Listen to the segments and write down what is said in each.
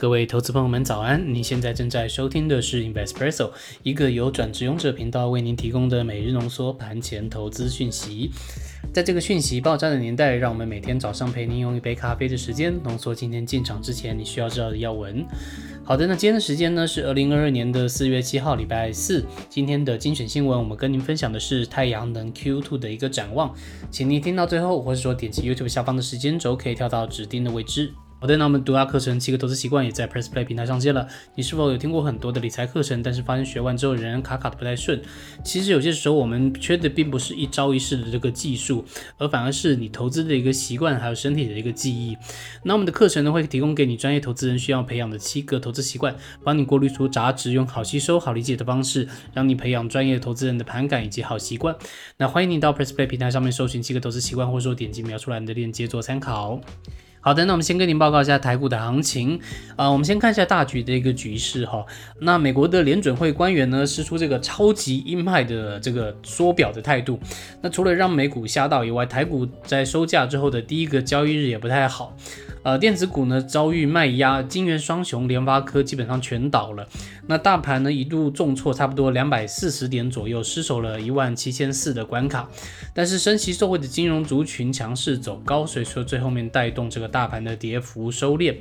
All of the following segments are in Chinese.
各位投资朋友们，早安！您现在正在收听的是 Investpresso，一个由转职勇者频道为您提供的每日浓缩盘前投资讯息。在这个讯息爆炸的年代，让我们每天早上陪您用一杯咖啡的时间，浓缩今天进场之前你需要知道的要闻。好的，那今天的时间呢是二零二二年的四月七号，礼拜四。今天的精选新闻，我们跟您分享的是太阳能 Q2 的一个展望，请您听到最后，或者说点击 YouTube 下方的时间轴，可以跳到指定的位置。好的，那我们独家课程七个投资习惯也在 Press Play 平台上线了。你是否有听过很多的理财课程，但是发现学完之后仍然卡卡的不太顺？其实有些时候我们缺的并不是一招一式的这个技术，而反而是你投资的一个习惯，还有身体的一个记忆。那我们的课程呢，会提供给你专业投资人需要培养的七个投资习惯，帮你过滤出杂质，用好吸收、好理解的方式，让你培养专业投资人的盘感以及好习惯。那欢迎你到 Press Play 平台上面搜寻七个投资习惯，或者说点击描述栏的链接做参考。好的，那我们先跟您报告一下台股的行情啊。我们先看一下大局的一个局势哈。那美国的联准会官员呢，施出这个超级鹰派的这个缩表的态度。那除了让美股吓到以外，台股在收假之后的第一个交易日也不太好。呃，电子股呢遭遇卖压，金元双雄、联发科基本上全倒了。那大盘呢一度重挫差不多两百四十点左右，失守了一万七千四的关卡。但是升息受惠的金融族群强势走高，所以说最后面带动这个大盘的跌幅收敛。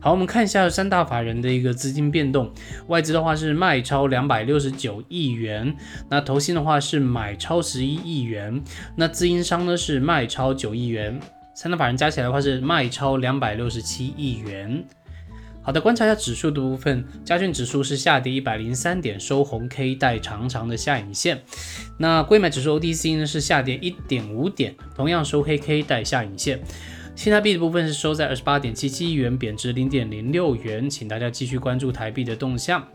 好，我们看一下三大法人的一个资金变动，外资的话是卖超两百六十九亿元，那投信的话是买超十一亿元，那资营商呢是卖超九亿元。三大法人加起来的话是卖超两百六十七亿元。好的，观察一下指数的部分，加权指数是下跌一百零三点，收红 K 带长长的下影线。那贵买指数 ODC 呢是下跌一点五点，同样收黑 K 带下影线。新台币的部分是收在二十八点七七亿元，贬值零点零六元，请大家继续关注台币的动向。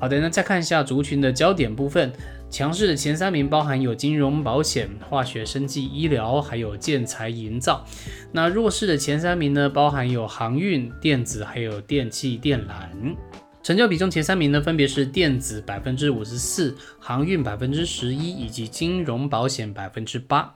好的，那再看一下族群的焦点部分。强势的前三名包含有金融、保险、化学、生技、医疗，还有建材、营造。那弱势的前三名呢，包含有航运、电子，还有电器、电缆。成交比重前三名呢，分别是电子百分之五十四，航运百分之十一，以及金融保险百分之八。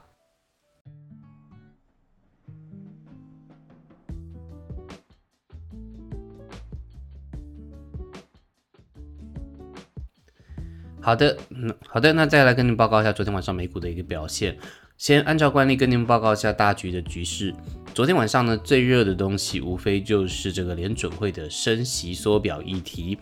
好的，嗯，好的，那再来跟您报告一下昨天晚上美股的一个表现。先按照惯例跟您报告一下大局的局势。昨天晚上呢，最热的东西无非就是这个联准会的升息缩表议题。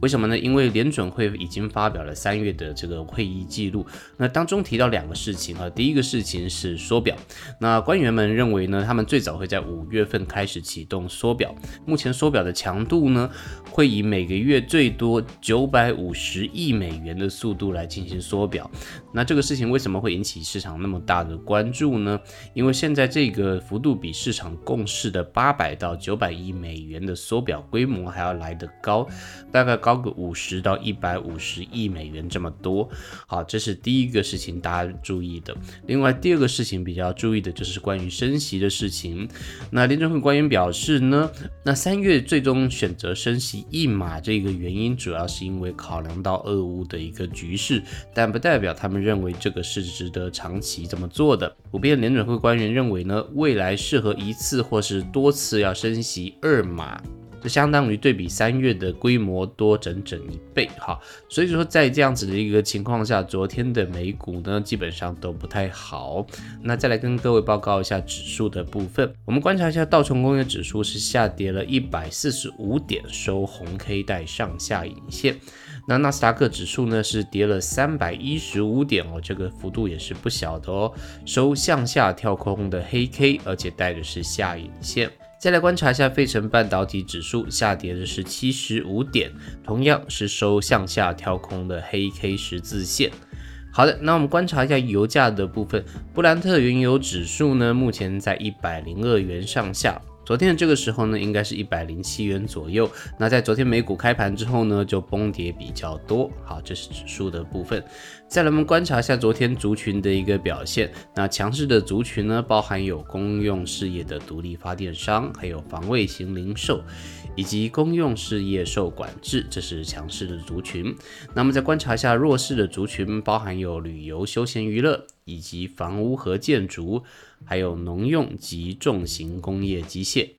为什么呢？因为联准会已经发表了三月的这个会议记录，那当中提到两个事情啊。第一个事情是缩表，那官员们认为呢，他们最早会在五月份开始启动缩表。目前缩表的强度呢，会以每个月最多九百五十亿美元的速度来进行缩表。那这个事情为什么会引起市场那么大的关注呢？因为现在这个幅度比市场共识的八百到九百亿美元的缩表规模还要来得高，大概高个五十到一百五十亿美元这么多。好，这是第一个事情大家注意的。另外第二个事情比较注意的就是关于升息的事情。那联准会官员表示呢，那三月最终选择升息一码这个原因，主要是因为考量到俄乌的一个局势，但不代表他们。认为这个是值得长期这么做的。普遍联准会官员认为呢，未来适合一次或是多次要升息二码，这相当于对比三月的规模多整整一倍。哈，所以说在这样子的一个情况下，昨天的美股呢基本上都不太好。那再来跟各位报告一下指数的部分，我们观察一下道琼工业指数是下跌了一百四十五点，收红 K 带上下影线。那纳斯达克指数呢是跌了三百一十五点哦，这个幅度也是不小的哦，收向下跳空的黑 K，而且带的是下影线。再来观察一下费城半导体指数下跌的是七十五点，同样是收向下跳空的黑 K 十字线。好的，那我们观察一下油价的部分，布兰特原油指数呢目前在一百零二元上下。昨天的这个时候呢，应该是一百零七元左右。那在昨天美股开盘之后呢，就崩跌比较多。好，这是指数的部分。再来我们观察一下昨天族群的一个表现。那强势的族群呢，包含有公用事业的独立发电商，还有防卫型零售，以及公用事业受管制，这是强势的族群。那么再观察一下弱势的族群，包含有旅游休闲娱乐。以及房屋和建筑，还有农用及重型工业机械。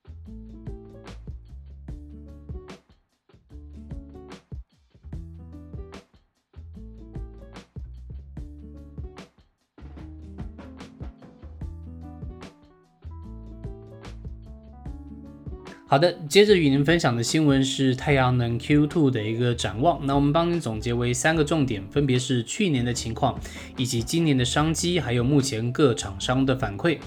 好的，接着与您分享的新闻是太阳能 Q2 的一个展望。那我们帮您总结为三个重点，分别是去年的情况，以及今年的商机，还有目前各厂商的反馈。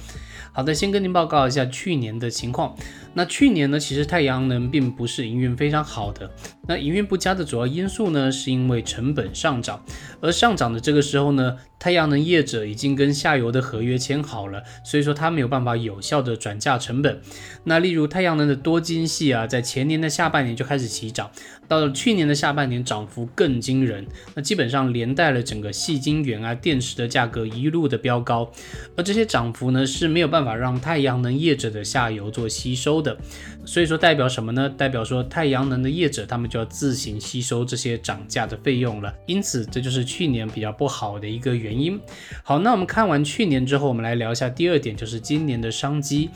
好的，先跟您报告一下去年的情况。那去年呢，其实太阳能并不是营运非常好的。那营运不佳的主要因素呢，是因为成本上涨。而上涨的这个时候呢，太阳能业者已经跟下游的合约签好了，所以说它没有办法有效的转嫁成本。那例如太阳能的多晶系啊，在前年的下半年就开始起涨，到了去年的下半年涨幅更惊人。那基本上连带了整个细晶圆啊电池的价格一路的飙高。而这些涨幅呢，是没有办法让太阳能业者的下游做吸收的。所以说代表什么呢？代表说太阳能的业者他们就要自行吸收这些涨价的费用了。因此这就是去年比较不好的一个原因。好，那我们看完去年之后，我们来聊一下第二点，就是今年的商机。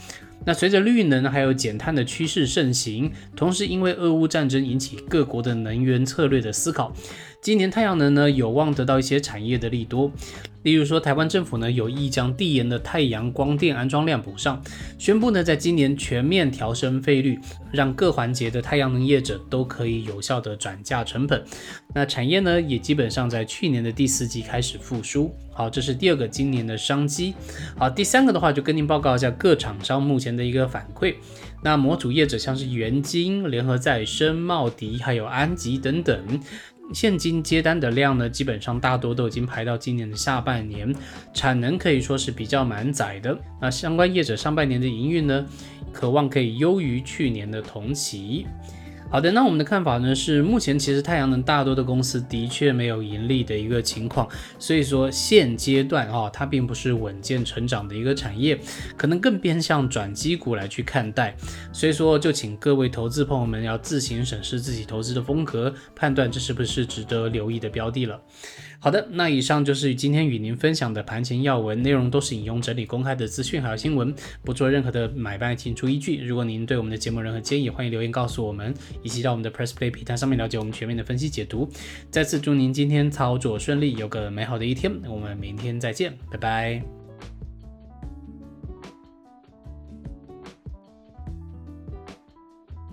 那随着绿能还有减碳的趋势盛行，同时因为俄乌战争引起各国的能源策略的思考，今年太阳能呢有望得到一些产业的利多。例如说，台湾政府呢有意将递延的太阳光电安装量补上，宣布呢在今年全面调升费率，让各环节的太阳能业者都可以有效的转嫁成本。那产业呢也基本上在去年的第四季开始复苏。好，这是第二个今年的商机。好，第三个的话就跟您报告一下各厂商目前的一个反馈。那模组业者像是元晶、联合再生、茂迪还有安吉等等。现金接单的量呢，基本上大多都已经排到今年的下半年，产能可以说是比较满载的。那相关业者上半年的营运呢，渴望可以优于去年的同期。好的，那我们的看法呢是，目前其实太阳能大多的公司的确没有盈利的一个情况，所以说现阶段啊，它并不是稳健成长的一个产业，可能更偏向转机股来去看待。所以说，就请各位投资朋友们要自行审视自己投资的风格，判断这是不是值得留意的标的了。好的，那以上就是今天与您分享的盘前要闻，内容都是引用整理公开的资讯还有新闻，不做任何的买卖，请出依据。如果您对我们的节目任何建议，欢迎留言告诉我们，以及到我们的 Press Play 平台上面了解我们全面的分析解读。再次祝您今天操作顺利，有个美好的一天，我们明天再见，拜拜。